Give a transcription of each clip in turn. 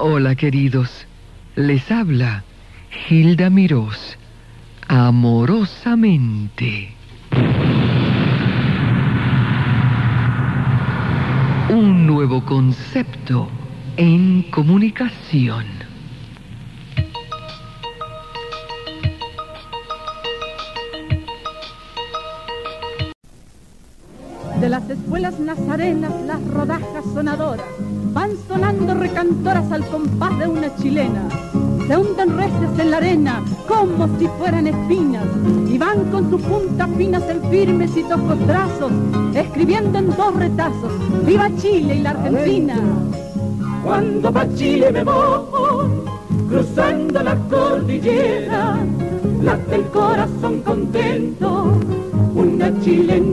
Hola queridos, les habla Hilda Mirós, amorosamente. Un nuevo concepto en comunicación. De las escuelas nazarenas las rodajas sonadoras van sonando recantoras al compás de una chilena. Se hunden recias en la arena como si fueran espinas y van con sus puntas finas en firmes y toscos trazos, escribiendo en dos retazos, ¡Viva Chile y la Argentina! Cuando pa' Chile me voy, cruzando la cordillera, late el corazón contento, una chilena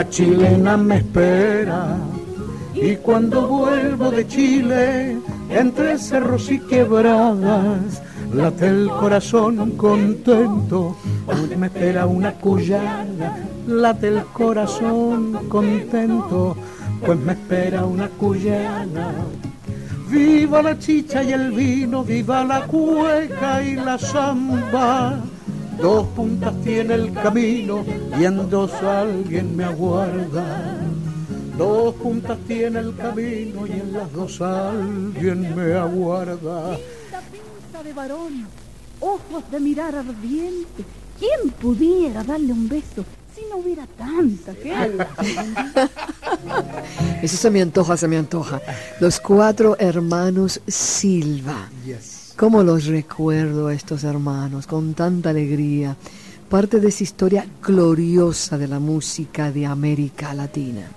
una chilena me espera. Y cuando vuelvo de Chile, entre cerros y quebradas, late el corazón contento, me espera una cuyana, late el corazón contento, pues me espera una cuyana. Viva la chicha y el vino, viva la cueca y la samba. Dos puntas tiene el camino y en dos alguien me aguarda. Dos puntas tiene el camino y en las dos alguien me aguarda. Linda pinta de varón, ojos de mirar ardiente. ¿Quién pudiera darle un beso si no hubiera tanta gente? Eso se me antoja, se me antoja. Los cuatro hermanos Silva. ¿Cómo los recuerdo a estos hermanos con tanta alegría? Parte de esa historia gloriosa de la música de América Latina.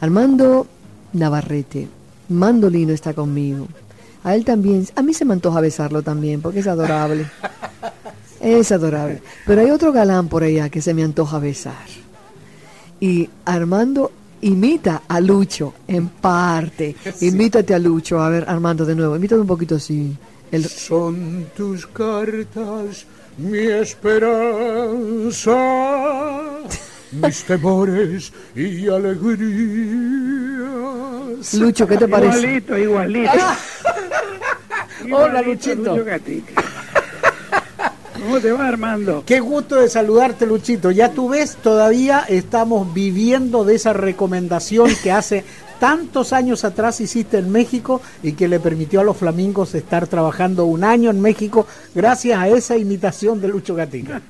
Armando Navarrete, mandolino está conmigo. A él también, a mí se me antoja besarlo también porque es adorable. Es adorable. Pero hay otro galán por allá que se me antoja besar. Y Armando imita a Lucho en parte. Imítate a Lucho. A ver, Armando, de nuevo. Imítate un poquito así. El... Son tus cartas mi esperanza, mis temores y alegrías. Lucho, ¿qué te parece? Igualito, igualito. Hola, Luchito. Lucho Gatica. ¿Cómo te va, Armando? Qué gusto de saludarte, Luchito. Ya tú ves, todavía estamos viviendo de esa recomendación que hace tantos años atrás hiciste en México y que le permitió a los flamingos estar trabajando un año en México gracias a esa imitación de Lucho Gatica.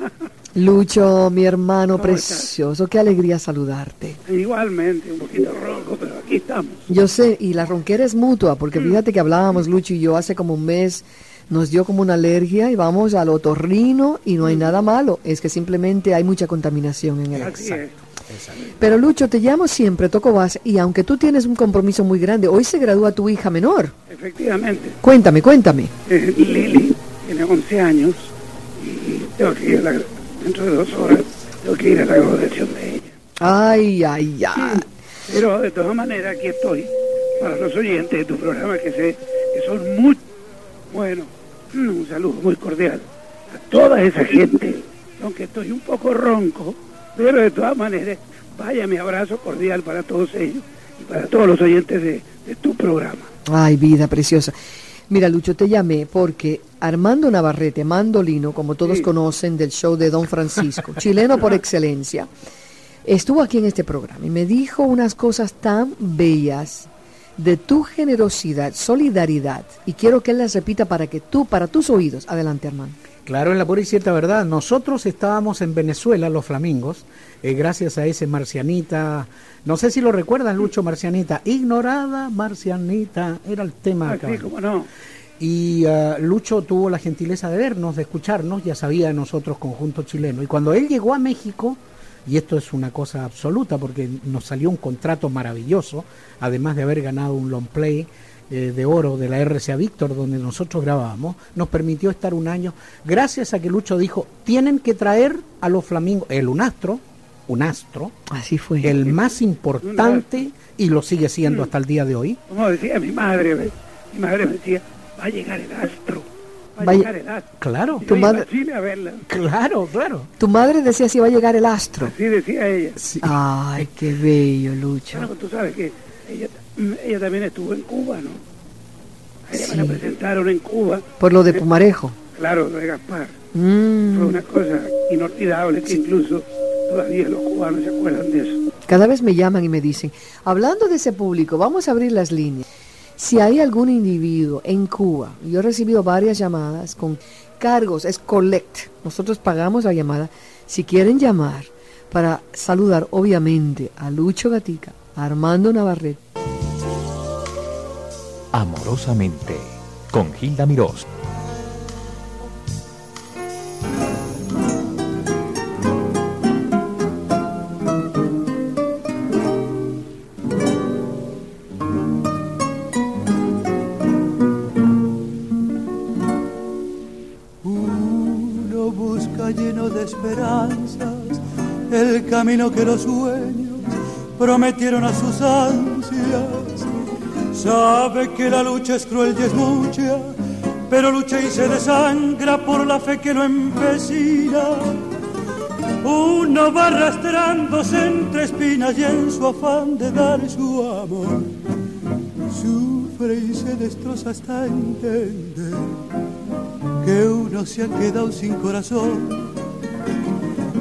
Lucho, mi hermano precioso, qué alegría saludarte. Igualmente, un poquito ronco, pero aquí estamos. Yo sé, y la ronquera es mutua, porque fíjate que hablábamos, Lucho y yo, hace como un mes, nos dio como una alergia y vamos al otorrino y no hay nada malo, es que simplemente hay mucha contaminación en el aire. Pero Lucho, te llamo siempre, toco base, y aunque tú tienes un compromiso muy grande, hoy se gradúa tu hija menor. Efectivamente. Cuéntame, cuéntame. Eh, Lili tiene 11 años y tengo que ir a la, dentro de dos horas, tengo que ir a la graduación de ella. Ay, ay, ay. Pero de todas maneras aquí estoy para los oyentes de tu programa que sé que son muy bueno. Un saludo muy cordial a toda esa gente, aunque estoy un poco ronco, pero de todas maneras, vaya mi abrazo cordial para todos ellos y para todos los oyentes de, de tu programa. Ay, vida preciosa. Mira, Lucho, te llamé porque Armando Navarrete, mandolino, como todos Sí. conocen del show de Don Francisco, chileno por excelencia, estuvo aquí en este programa y me dijo unas cosas tan bellas de tu generosidad, solidaridad, y quiero que él las repita para que tú, para tus oídos. Adelante, Armando. Claro, es la pura y cierta verdad. Nosotros estábamos en Venezuela, los flamingos, eh, gracias a ese marcianita. No sé si lo recuerdan, Lucho Marcianita. Ignorada Marcianita, era el tema. Caballo. como no. Y ah, Lucho tuvo la gentileza de vernos, de escucharnos, ya sabía de nosotros, conjunto chileno. Y cuando él llegó a México, y esto es una cosa absoluta porque nos salió un contrato maravilloso, además de haber ganado un long play eh, de oro de la RCA Víctor, donde nosotros grabábamos, nos permitió estar un año, gracias a que Lucho dijo, tienen que traer a los flamingos, el unastro, un astro, Así fue. el más importante, y lo sigue siendo hasta el día de hoy, Como decía mi madre, mi madre me decía, va a llegar el astro. Va a Vaya- llegar el astro. Claro, Tu madre- a Chile a verla. claro, claro. Tu madre decía si va a llegar el astro. Así decía ella. Sí. Ay, qué bello, Lucho. Bueno, tú sabes que ella, ella también estuvo en Cuba, ¿no? Ella me la Sí. presentaron en Cuba, Por lo de Pumarejo. claro, de Gaspar. Fue Mm, una cosa inolvidable que incluso todavía los cubanos se acuerdan de eso. Cada vez me llaman y me dicen, hablando de ese público, vamos a abrir las líneas. Si hay algún individuo en Cuba, yo he recibido varias llamadas con cargos, es collect. Nosotros pagamos la llamada. Si quieren llamar para saludar, obviamente, a Lucho Gatica, Armando Navarrete, Amorosamente, con Gilda Mirós. Lleno de esperanzas el camino que los sueños prometieron a sus ansias. Sabe que la lucha es cruel y es mucha, pero lucha y se desangra por la fe que lo empecina. Uno va arrastrándose entre espinas y en su afán de dar su amor, sufre y se destroza hasta entender que uno se ha quedado sin corazón.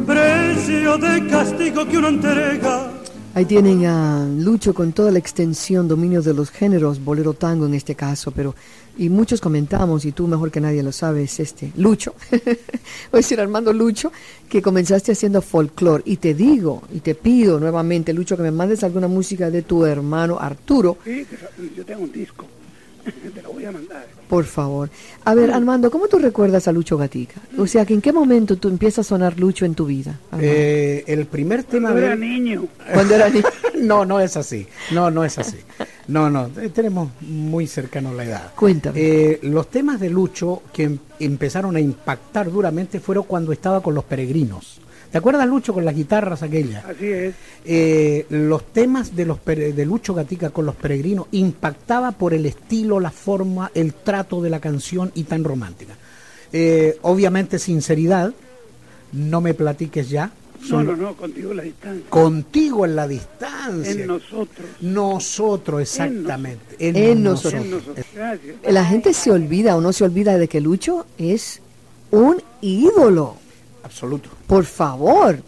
Precio de castigo que uno entrega. Ahí tienen a Lucho con toda la extensión, dominio de los géneros, bolero tango en este caso, pero y muchos comentamos, y tú mejor que nadie lo sabes, este, Lucho, voy a decir Armando Lucho, que comenzaste haciendo folclore, y te digo, y te pido nuevamente, Lucho, que me mandes alguna música de tu hermano Arturo, Sí, yo tengo un disco, te lo voy a mandar. por favor. A ver, Armando, ¿cómo tú recuerdas a Lucho Gatica? O sea, que ¿en qué momento tú empiezas a sonar Lucho en tu vida? Eh, el primer tema Cuando de era niño, Cuando era niño. no, no es así. No, no es así. No, no, eh, tenemos muy cercano la edad. Cuéntame. Eh, los temas de Lucho que em- empezaron a impactar duramente fueron cuando estaba con los peregrinos. ¿Te acuerdas, Lucho, con las guitarras aquellas? así es. Eh, los temas de, los de Lucho Gatica con los peregrinos impactaba por el estilo, la forma, el trato de la canción y tan romántica. Eh, obviamente, sinceridad, no me platiques ya. No, son no, no, contigo la distancia. Contigo en la distancia. En nosotros. Nosotros, exactamente. En nosotros. En nosotros. Gracias. La gente se olvida o no se olvida de que Lucho es un ídolo. Absoluto. Por favor,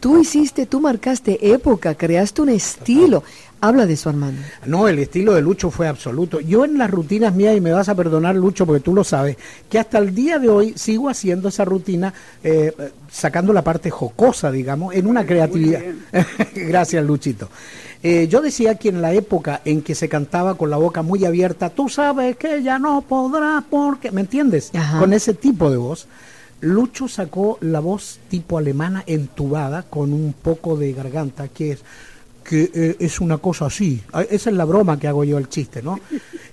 tú hiciste, tú marcaste época, creaste un estilo. Habla de eso, Armando. No, el estilo de Lucho fue absoluto. Yo en las rutinas mías, y me vas a perdonar, Lucho, porque tú lo sabes, que hasta el día de hoy sigo haciendo esa rutina, eh, sacando la parte jocosa, digamos, en una creatividad. Gracias, Luchito. Eh, yo decía que en la época en que se cantaba con la boca muy abierta, tú sabes que ya no podrá porque, ¿me entiendes? Ajá. Con ese tipo de voz. Lucho sacó la voz tipo alemana entubada con un poco de garganta, que es que eh, es una cosa así. Ah, Esa es la broma que hago yo, el chiste, ¿no?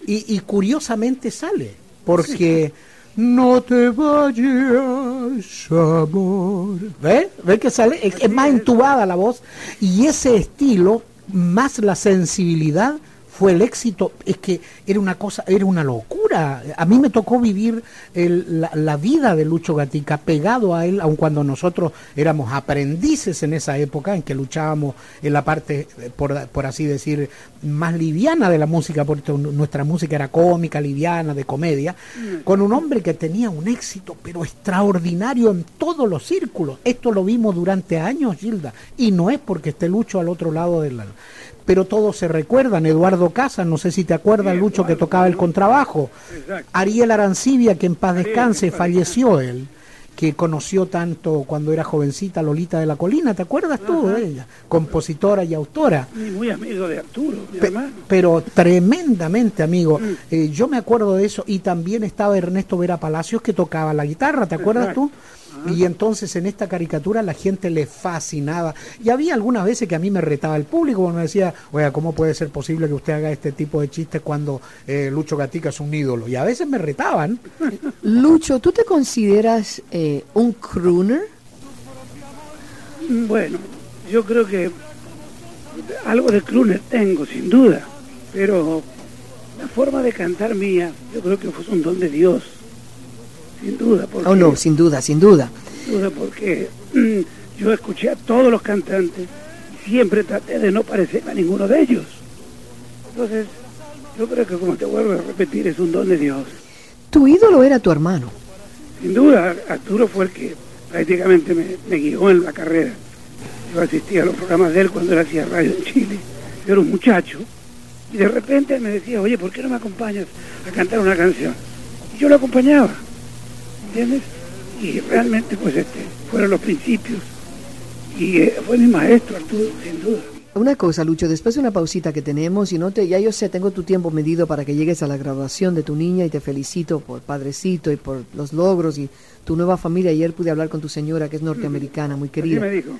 Y, y curiosamente sale, porque no te vayas, amor. ¿Ves? ¿Ves que sale? Es, es más entubada la voz y ese estilo, más la sensibilidad, fue el éxito. Es que era una cosa, era una locura. A mí me tocó vivir el- la, la vida de Lucho Gatica pegado a él, aun cuando nosotros éramos aprendices en esa época en que luchábamos en la parte, eh, por, por así decir, más liviana de la música, porque nuestra música era cómica, liviana, de comedia, con un hombre que tenía un éxito, pero extraordinario en todos los círculos. Esto lo vimos durante años, Gilda, y no es porque esté Lucho al otro lado del... Pero todos se recuerdan, Eduardo Casas, no sé si te acuerdas, Sí, Lucho, que tocaba el contrabajo. Exacto. Ariel Arancibia, que en paz descanse, falleció él, que conoció tanto cuando era jovencita Lolita de la Colina, ¿te acuerdas tú de ella? Compositora y autora. Y muy amigo de Arturo, mi Pe- hermano. pero tremendamente, amigo. Eh, yo me acuerdo de eso y también estaba Ernesto Vera Palacios que tocaba la guitarra, ¿te acuerdas Exacto. tú? Y entonces en esta caricatura la gente le fascinaba. Y había algunas veces que a mí me retaba el público, me decía, oiga, ¿cómo puede ser posible que usted haga este tipo de chistes cuando eh, Lucho Gatica es un ídolo? Y a veces me retaban. Lucho, ¿tú te consideras eh, un crooner? Bueno, yo creo que algo de crooner tengo, sin duda, pero la forma de cantar mía, yo creo que fue un don de Dios. Sin duda. Porque, Oh, no, sin duda, sin duda. Sin duda, porque mm, yo escuché a todos los cantantes y siempre traté de no parecerme a ninguno de ellos. Entonces, yo creo que como te vuelvo a repetir, es un don de Dios. Tu ídolo era tu hermano. Sin duda, Arturo fue el que prácticamente me, me guió en la carrera. Yo asistía a los programas de él cuando él hacía radio en Chile. Yo era un muchacho. Y de repente me decía, oye, ¿por qué no me acompañas a cantar una canción? Y yo lo acompañaba. ¿Entiendes? Y realmente, pues, este, fueron los principios. Y eh, fue mi maestro, Arturo, sin duda. Una cosa, Lucho, después de una pausita que tenemos, y no te, ya yo sé, tengo tu tiempo medido para que llegues a la graduación de tu niña y te felicito por padrecito y por los logros y tu nueva familia. Ayer pude hablar con tu señora, que es norteamericana, muy querida. me dijo.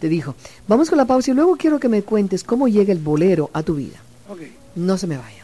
Te dijo, vamos con la pausa y luego quiero que me cuentes cómo llega el bolero a tu vida. Ok. No se me vaya.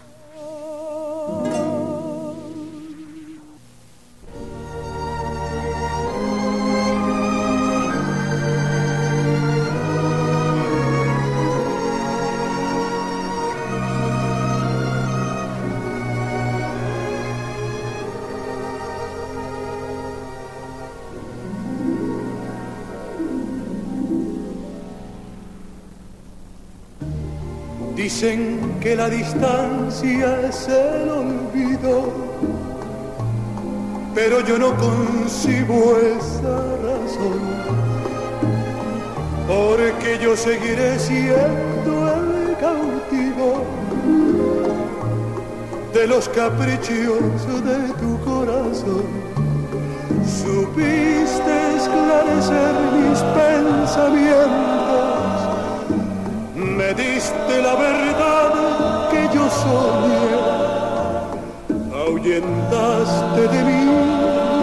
Dicen que la distancia es el olvido, pero yo no concibo esa razón, porque yo seguiré siendo el cautivo de los caprichos de tu corazón. Supiste esclarecer mis pensamientos diste la verdad que yo soñé, ahuyentaste de mí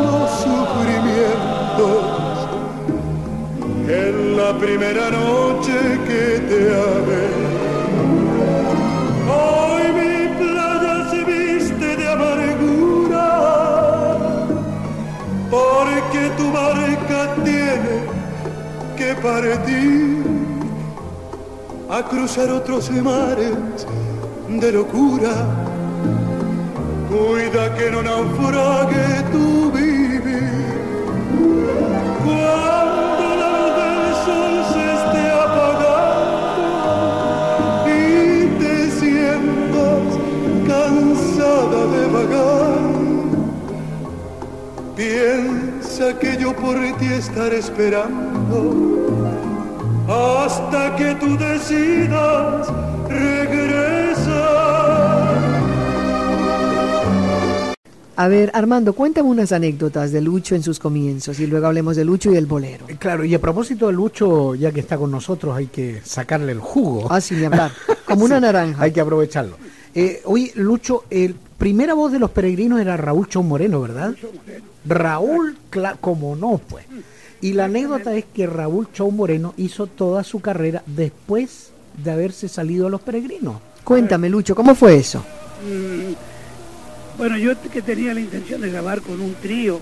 los sufrimientos en la primera noche que te amé. Hoy mi playa se viste de amargura, porque tu barca tiene que partir a cruzar otros mares de locura. Cuida que no naufrague tu vivir. Cuando la luz del sol se esté apagando y te sientas cansada de vagar, piensa que yo por ti estaré esperando hasta que tú decidas regresar. A ver, Armando, cuéntame unas anécdotas de Lucho en sus comienzos y luego hablemos de Lucho y el bolero. Eh, Claro, y a propósito de Lucho, ya que está con nosotros, hay que sacarle el jugo. Ah, sin hablar. Como una Sí, naranja. Hay que aprovecharlo. Eh, oye, Lucho, el primera voz de los peregrinos era Raúl Chau Moreno, ¿verdad? Raúl, como no, pues. Y la anécdota es que Raúl Chau Moreno hizo toda su carrera después de haberse salido a los peregrinos. Cuéntame, Lucho, ¿cómo fue eso? Mm, bueno, yo que tenía la intención de grabar con un trío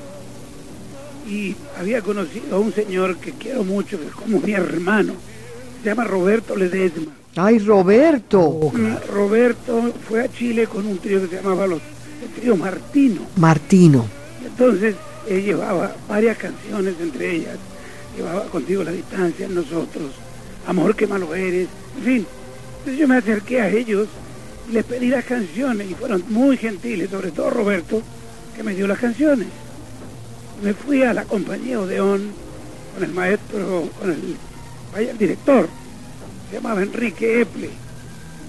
y había conocido a un señor que quiero mucho, que es como mi hermano, se llama Roberto Ledesma. Ay, Roberto. Mm, Roberto fue a Chile con un trío que se llamaba los, el trío Martino. Martino. Entonces él llevaba varias canciones, entre ellas llevaba contigo la distancia, nosotros, amor que malo eres, en fin. Entonces yo me acerqué a ellos, les pedí las canciones y fueron muy gentiles, sobre todo Roberto, que me dio las canciones. Me fui a la compañía Odeón con el maestro, con el, vaya, el director, se llamaba Enrique Eple.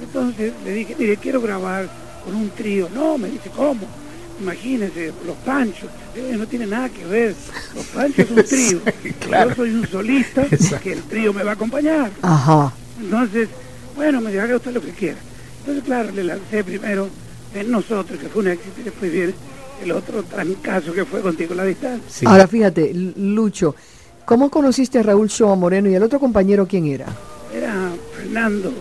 Entonces le dije, mire, quiero grabar con un trío. No, me dice, ¿cómo? Imagínese, los panchos. "Oye, no tiene nada que ver. Los panchos es un trío. claro. Yo soy un solista Exacto. que el trío me va a acompañar. Ajá. Entonces, bueno, me dijo, haga usted lo que quiera. Entonces, claro, le lancé primero en nosotros, que fue un éxito, y después viene el otro trancazo que fue contigo a la distancia. Sí. Ahora fíjate, Lucho, ¿cómo conociste a Raúl Shoa Moreno y el otro compañero quién era? Era Fernando,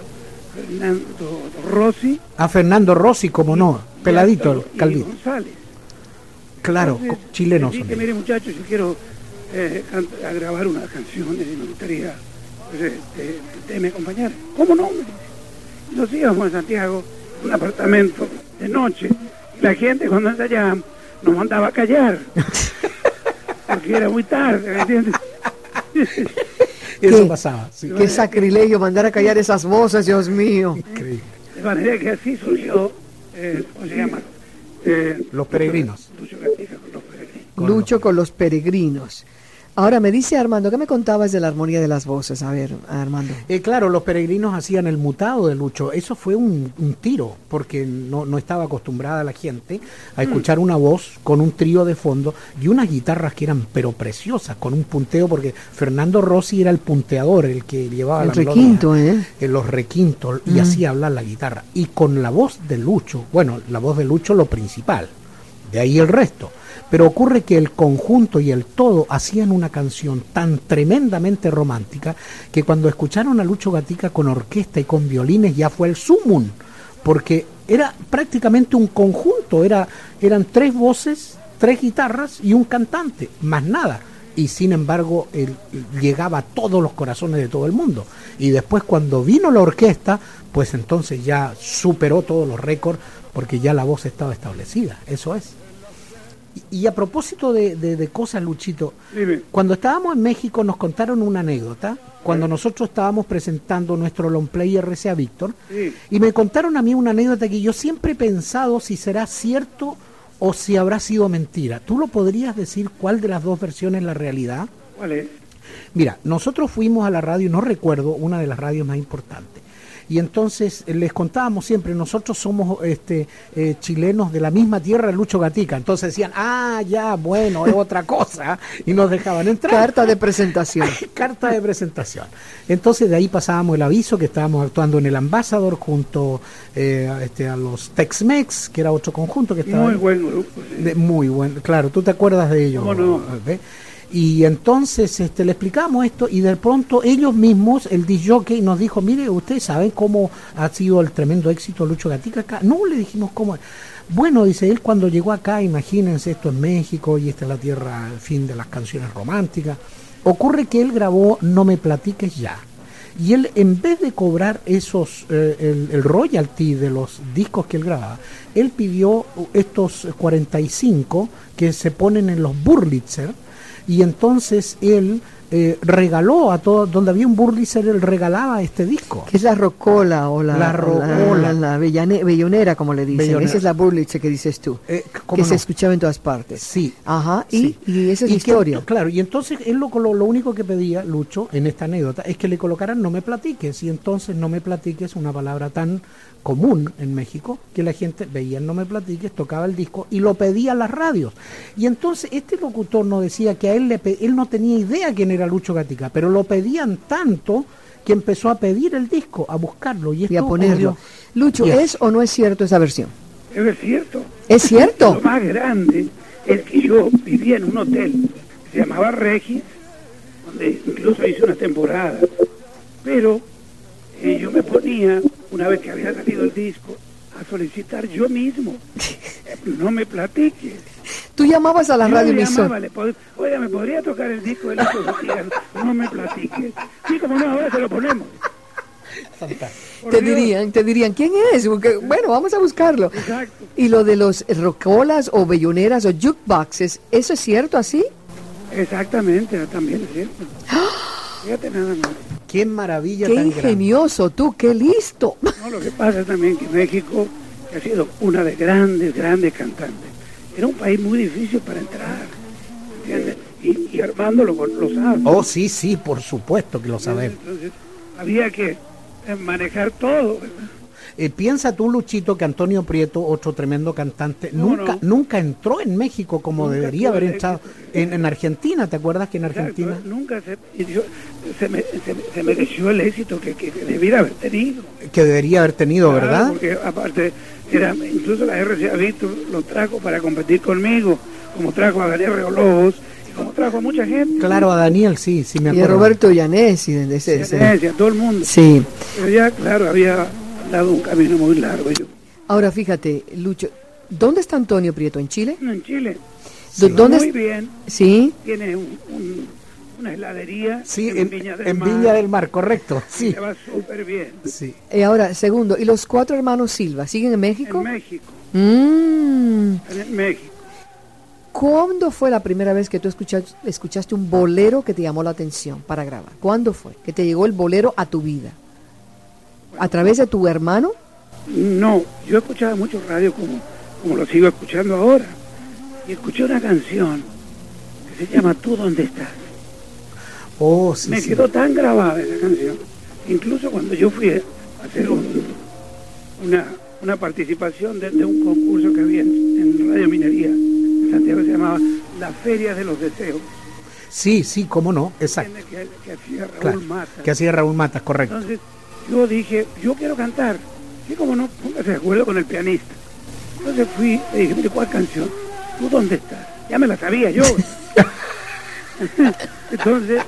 Fernando Rossi. A Fernando Rossi, como no, peladito, el y calvito. González. Claro, Entonces, chilenos dije, mire muchachos, yo quiero eh, a grabar unas canciones y me gustaría pues, este, me acompañaran. ¿Cómo no? Nos íbamos a Santiago, un apartamento de noche, y la gente cuando ensayábamos nos mandaba a callar. porque era muy tarde, ¿me entiendes? Eso pasaba. Sí. Qué sacrilegio mandar a callar esas voces, Dios mío. Increíble. De manera que así surgió, eh, ¿cómo se llama? Eh, Los peregrinos. Lucho con los peregrinos. Ahora me dice Armando, ¿qué me contabas de la armonía de las voces? A ver, Armando. Eh, claro, los peregrinos hacían el mutado de Lucho. Eso fue un, un tiro, porque no, no estaba acostumbrada la gente a escuchar una voz con un trío de fondo y unas guitarras que eran pero preciosas, con un punteo, porque Fernando Rossi era el punteador, el que llevaba El la melodía, requinto, ¿eh? en los requintos y Mm. hacía hablar la guitarra. Y con la voz de Lucho, bueno, la voz de Lucho lo principal, de ahí el resto. Pero ocurre que el conjunto y el todo hacían una canción tan tremendamente romántica que cuando escucharon a Lucho Gatica con orquesta y con violines ya fue el sumum, porque era prácticamente un conjunto, era, eran tres voces, tres guitarras y un cantante, más nada y sin embargo él llegaba a todos los corazones de todo el mundo. Y después cuando vino la orquesta, pues entonces ya superó todos los récords porque ya la voz estaba establecida, eso es. Y, a propósito de, de- de cosas, Luchito, Dime. cuando estábamos en México nos contaron una anécdota, cuando nosotros estábamos presentando nuestro long play RCA Víctor, Sí. y me contaron a mí una anécdota que yo siempre he pensado si será cierto o si habrá sido mentira. ¿Tú lo podrías decir cuál de las dos versiones es la realidad? ¿Cuál es? Mira, nosotros fuimos a la radio, no recuerdo, una de las radios más importantes. Y entonces eh, les contábamos siempre, nosotros somos este, eh, chilenos de la misma tierra de Lucho Gatica. Entonces decían, ah, ya, bueno, es otra cosa. Y nos dejaban entrar. Carta de presentación. Carta de presentación. Entonces de ahí pasábamos el aviso que estábamos actuando en el Ambassador junto eh, a, este, a los Tex-Mex, que era otro conjunto que estaba Muy buen grupo. sí. De- muy bueno, claro, tú te acuerdas de ellos. ¿Cómo no? Y entonces este, le explicamos esto y de pronto ellos mismos, el disjockey nos dijo, mire, ¿ustedes saben cómo ha sido el tremendo éxito Lucho Gatica acá? No, le dijimos cómo. Bueno, dice él, cuando llegó acá, imagínense, esto es México y esta es la tierra, el fin de las canciones románticas. Ocurre que él grabó No me platiques ya. Y él, en vez de cobrar esos eh, el, el royalty de los discos que él grababa, él pidió estos 45 que se ponen en los Burlitzer, y entonces él eh, regaló a todos, donde había un Burlitzer, él regalaba este disco. Que es la rocola o la, La rocola. la, la bellane- bellonera, como le dicen. Bellonera. Esa es la burliche que dices tú. Eh, que ¿cómo se no? escuchaba en todas partes. Sí. Ajá, y, Sí. y esa es la que- historia. claro, y entonces él lo, lo, lo único que pedía, Lucho, en esta anécdota, es que le colocaran no me platiques. Y entonces no me platiques, una palabra tan común en México, que la gente veía el no me platiques, tocaba el disco y lo pedía a las radios. Y entonces este locutor nos decía que a él, le, él no tenía idea quién era Lucho Gatica, pero lo pedían tanto que empezó a pedir el disco, a buscarlo. Y, y a ponerlo. ocurrió. Lucho. ¿es o no es cierto esa versión? Es cierto. ¿Es cierto? Lo más grande es que yo vivía en un hotel que se llamaba Regis, donde incluso hice una temporada. Pero eh, yo me ponía, una vez que había salido el disco, a solicitar yo mismo. Eh, No me platiques. Tú llamabas a la Yo radio llamaba, le pod- Oiga, ¿me podría tocar el disco de Gutiérrez? No me platiques. Sí, como no, ahora se lo ponemos. Por Te Dios. dirían, te dirían, ¿quién es? Porque, bueno, vamos a buscarlo. Exacto. Y lo de los rocolas o belloneras o jukeboxes, ¿eso es cierto así? Exactamente, también es cierto. Fíjate nada más. Qué maravilla Qué tan grande. ingenioso tú, qué listo. No, lo que pasa también que México, que ha sido una de grandes, grandes cantantes, era un país muy difícil para entrar, ¿entiendes? Y, y Armando lo, lo sabe. Oh, sí, sí, por supuesto que lo sabemos. Entonces, había que manejar todo, ¿verdad? Eh, piensa tú, Luchito, que Antonio Prieto, otro tremendo cantante, ¿Cómo nunca, no? nunca entró en México como Nunca debería haber entrado. En, en Argentina, ¿te acuerdas que en Argentina? Exacto, Nunca se, y yo- se, me- se- se mereció el éxito que, que debiera haber tenido. Que debería haber tenido, Claro, ¿verdad? Porque aparte, era, incluso la RCA Víctor lo trajo para competir conmigo, como trajo a Daniel Reolobos como trajo a mucha gente. Claro, a Daniel, sí, sí me Y a acuerdo. Roberto Llanesi, de ese, ese- Venecia, todo el mundo. Sí. Pero ya, claro, había dado un camino muy largo. Yo, Ahora fíjate, Lucho, ¿dónde está Antonio Prieto? ¿En Chile? en Chile, ¿Dó- ¿Dónde muy bien, Sí. tiene un- un- una heladería Sí, en, en, Viña del en Mar. Viña del Mar, correcto. Sí, Le va súper bien. sí. Eh, ahora, segundo, ¿y los cuatro hermanos Silva siguen en México? En México, Mm. en México. ¿Cuándo fue la primera vez que tú escuchaste, escuchaste un bolero que te llamó la atención para grabar? ¿Cuándo fue que te llegó el bolero a tu vida? ¿A través de tu hermano? No, yo escuchaba mucho radio como, como lo sigo escuchando ahora. Y escuché una canción que se llama Tú dónde estás. Oh, sí, Me sí. quedó tan grabada esa canción. Incluso cuando yo fui a hacer un- una, una participación de, de un concurso que había en, en Radio Minería en Santiago, se llamaba La Feria de los Deseos. Sí, sí, cómo no, exacto. Que, que hacía Raúl Claro, Mata. que hacía Raúl Matas, correcto. Entonces yo dije, yo quiero cantar. Sí, como no, póngase de acuerdo con el pianista. Entonces fui, le dije, mire, ¿cuál canción? ¿Tú dónde estás? Ya me la sabía yo. Entonces,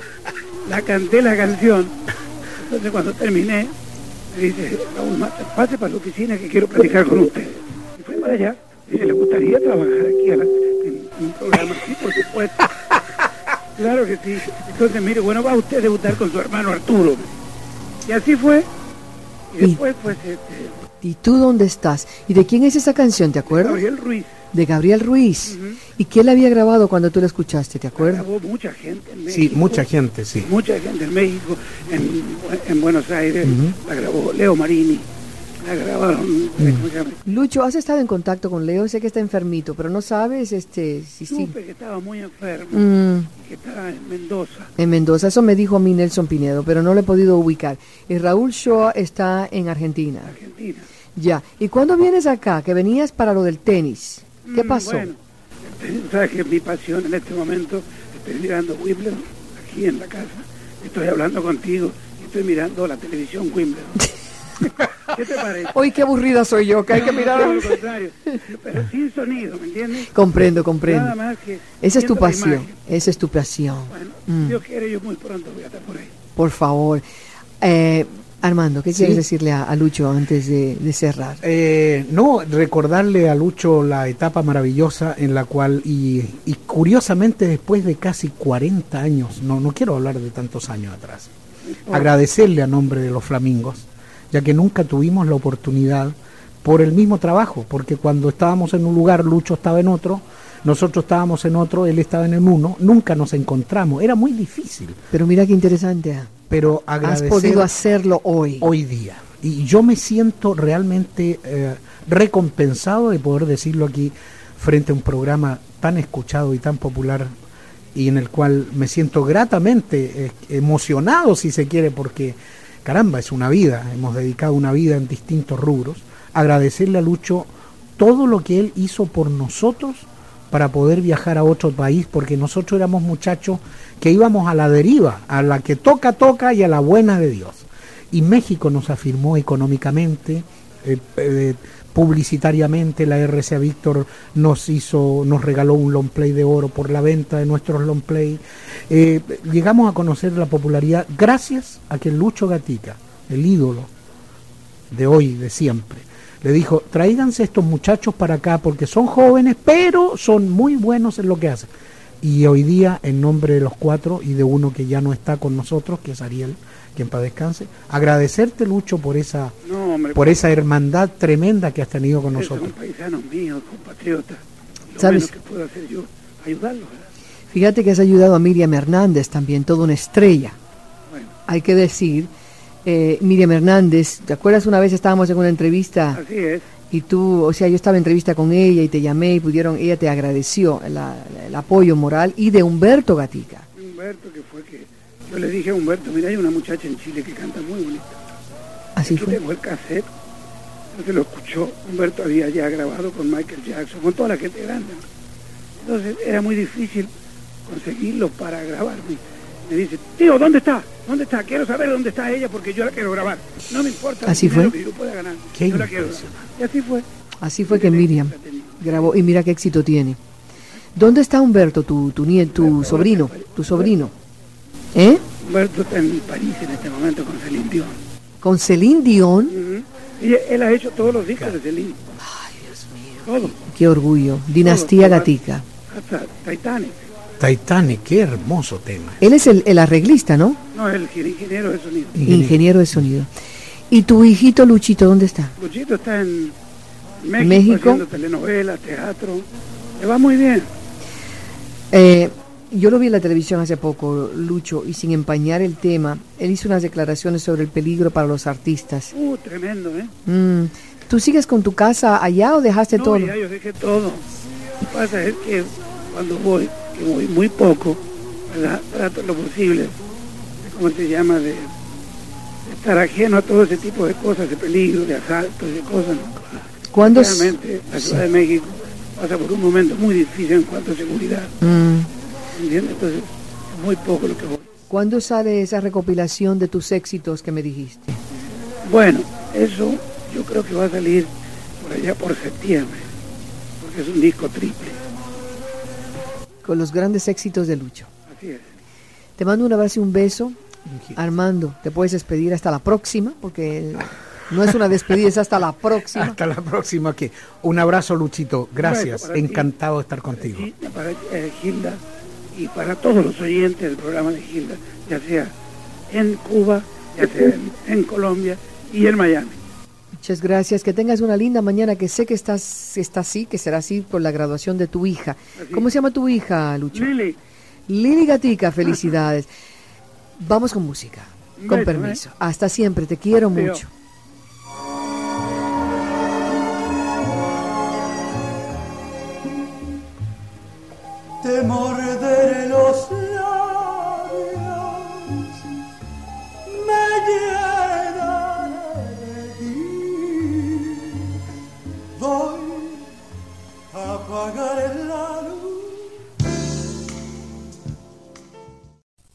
la canté la canción. Entonces cuando terminé, me dice, Raúl pase para la oficina que quiero platicar con usted. Y fui para allá. Dice, ¿le gustaría trabajar aquí en, en un programa? Sí, por supuesto. Claro que sí. Entonces, mire, bueno, va usted a debutar con su hermano Arturo. Y así fue. Y Y- después, pues, este, ¿Y tú dónde estás? ¿Y de quién es esa canción? ¿Te acuerdas? Gabriel Ruiz De Gabriel Ruiz. ¿Y quién la había grabado cuando tú la escuchaste? ¿Te acuerdas? grabó mucha gente en Sí, México. mucha gente, sí. Mucha gente en México, en, en Buenos Aires. Ujú. La grabó Leo Marini. Lucho, ¿has estado en contacto con Leo? Sé que está enfermito, pero no sabes este, si sí. Supe que estaba muy enfermo. Mm, Que estaba en Mendoza. en Mendoza, eso me dijo a mí Nelson Pinedo, pero no le he podido ubicar. Y Raúl Shoa está en Argentina. Argentina. Ya. ¿Y cuándo vienes acá? Que venías para lo del tenis. ¿Qué Mm, pasó? Bueno, sabes que mi pasión en este momento, estoy mirando Wimbledon aquí en la casa, estoy hablando contigo estoy mirando la televisión Wimbledon. ¿Qué te parece? Hoy qué aburrida soy yo, que hay que mirar. Todo lo contrario, pero sin sonido, ¿me entiendes? comprendo, Nada comprendo. más que Esa es tu pasión, esa es tu pasión. Bueno, Mm. Dios quiere, yo muy pronto voy a estar por ahí. Por favor. Eh, Armando, ¿qué Sí. quieres decirle a, a Lucho antes de, de cerrar? Eh, no, recordarle a Lucho la etapa maravillosa en la cual, y, y curiosamente después de casi 40 años, no, no quiero hablar de tantos años atrás, agradecerle a nombre de los flamingos, ya que nunca tuvimos la oportunidad por el mismo trabajo, porque cuando estábamos en un lugar, Lucho estaba en otro, nosotros estábamos en otro, él estaba en el uno, nunca nos encontramos, era muy difícil, Pero mira qué interesante. ah. pero Has agradecer podido hacerlo hoy. hoy día. Y yo me siento realmente eh, recompensado de poder decirlo aquí frente a un programa tan escuchado y tan popular y en el cual me siento gratamente eh, emocionado, si se quiere, porque caramba, es una vida, hemos dedicado una vida en distintos rubros. Agradecerle a Lucho todo lo que él hizo por nosotros para poder viajar a otro país, porque nosotros éramos muchachos que íbamos a la deriva, a la que toca, toca y a la buena de Dios. Y México nos afirmó económicamente, eh, eh, publicitariamente, la RCA Víctor nos hizo, nos regaló un long play de oro por la venta de nuestros long play. Eh, llegamos a conocer la popularidad gracias a que Lucho Gatica, el ídolo de hoy, de siempre, le dijo, tráiganse estos muchachos para acá porque son jóvenes, pero son muy buenos en lo que hacen. Y hoy día, en nombre de los cuatro y de uno que ya no está con nosotros, que es Ariel, quien para descanse, agradecerte, Lucho, por esa, No, hombre, por esa hermandad tremenda que has tenido con nosotros. son paisanos míos, compatriotas. Lo ¿Sabes? que puedo hacer yo, ayudarlos. ¿verdad? Fíjate que has ayudado a Miriam Hernández, también toda una estrella. Bueno, Hay que decir, eh, Miriam Hernández, ¿te acuerdas una vez estábamos en una entrevista así es. y tú, o sea, yo estaba en entrevista con ella y te llamé y pudieron, ella te agradeció la- la- el apoyo moral y de Humberto Gatica. Humberto, que fue que yo le dije a Humberto, mira, hay una muchacha en Chile que canta muy bonito. Así fue. tengo el cassette, entonces lo escuchó. Humberto había ya grabado con Michael Jackson, con toda la gente grande. Entonces era muy difícil conseguirlo para grabarme. Me dice, tío, ¿dónde está? ¿Dónde está? Quiero saber dónde está ella porque yo la quiero grabar. No me importa Así fue. que yo pueda ganar. Qué yo la quiero grabar. Y así fue. Así fue que Miriam grabó y mira qué éxito tiene. ¿Dónde está Humberto, tu, tu, nie- tu sobrino? Tu sobrino. ¿Eh? Humberto está en París en este momento con Celine Dion. Con Celine Dion. Ujú. Y él ha hecho todos los discos de Celine. Ay, Dios mío. Todo. Qué orgullo. Dinastía Todo. Gatica. Hasta Titanic. Titanic, qué hermoso tema. Él es el, el arreglista, ¿no? No, el ingeniero de sonido. Ingeniero de sonido. ¿Y tu hijito Luchito dónde está? Luchito está en México, México. haciendo telenovelas, teatro. Le va muy bien. Eh, yo lo vi en la televisión hace poco, Lucho, y sin empañar el tema, él hizo unas declaraciones sobre el peligro para los artistas. Uh, tremendo, ¿eh? Mm. ¿Tú sigues con tu casa allá o dejaste no, todo? Ya, yo dejé todo. Lo que pasa es que cuando voy, que voy muy poco, ¿verdad? trato lo posible, ¿cómo se llama? De, de estar ajeno a todo ese tipo de cosas, de peligro, de asaltos, de cosas. ¿no? ¿Cuándo Realmente la Ciudad de México pasa por un momento muy difícil en cuanto a seguridad. Mm. ¿Entiendes? Entonces, es muy poco lo que voy. ¿Cuándo sale esa recopilación de tus éxitos que me dijiste? Bueno, eso yo creo que va a salir por allá por septiembre, porque es un disco triple. Con los grandes éxitos de Lucho. Así es. Te mando un abrazo y un beso. Armando, te puedes despedir hasta la próxima, porque no es una despedida, es hasta la próxima. Hasta la próxima. Que un abrazo, Luchito. Gracias. Encantado de estar contigo. Para eh, Gilda y para todos los oyentes del programa de Gilda, ya sea en Cuba, ya sea en, en Colombia y en Miami. Muchas gracias. Que tengas una linda mañana, que sé que estás está así, que será así por la graduación de tu hija. Así ¿Cómo se llama tu hija, Lucho? Lili, Lili Gatica, felicidades. Vamos con música. Con permiso. Hasta siempre, te quiero Adiós. mucho. te morderé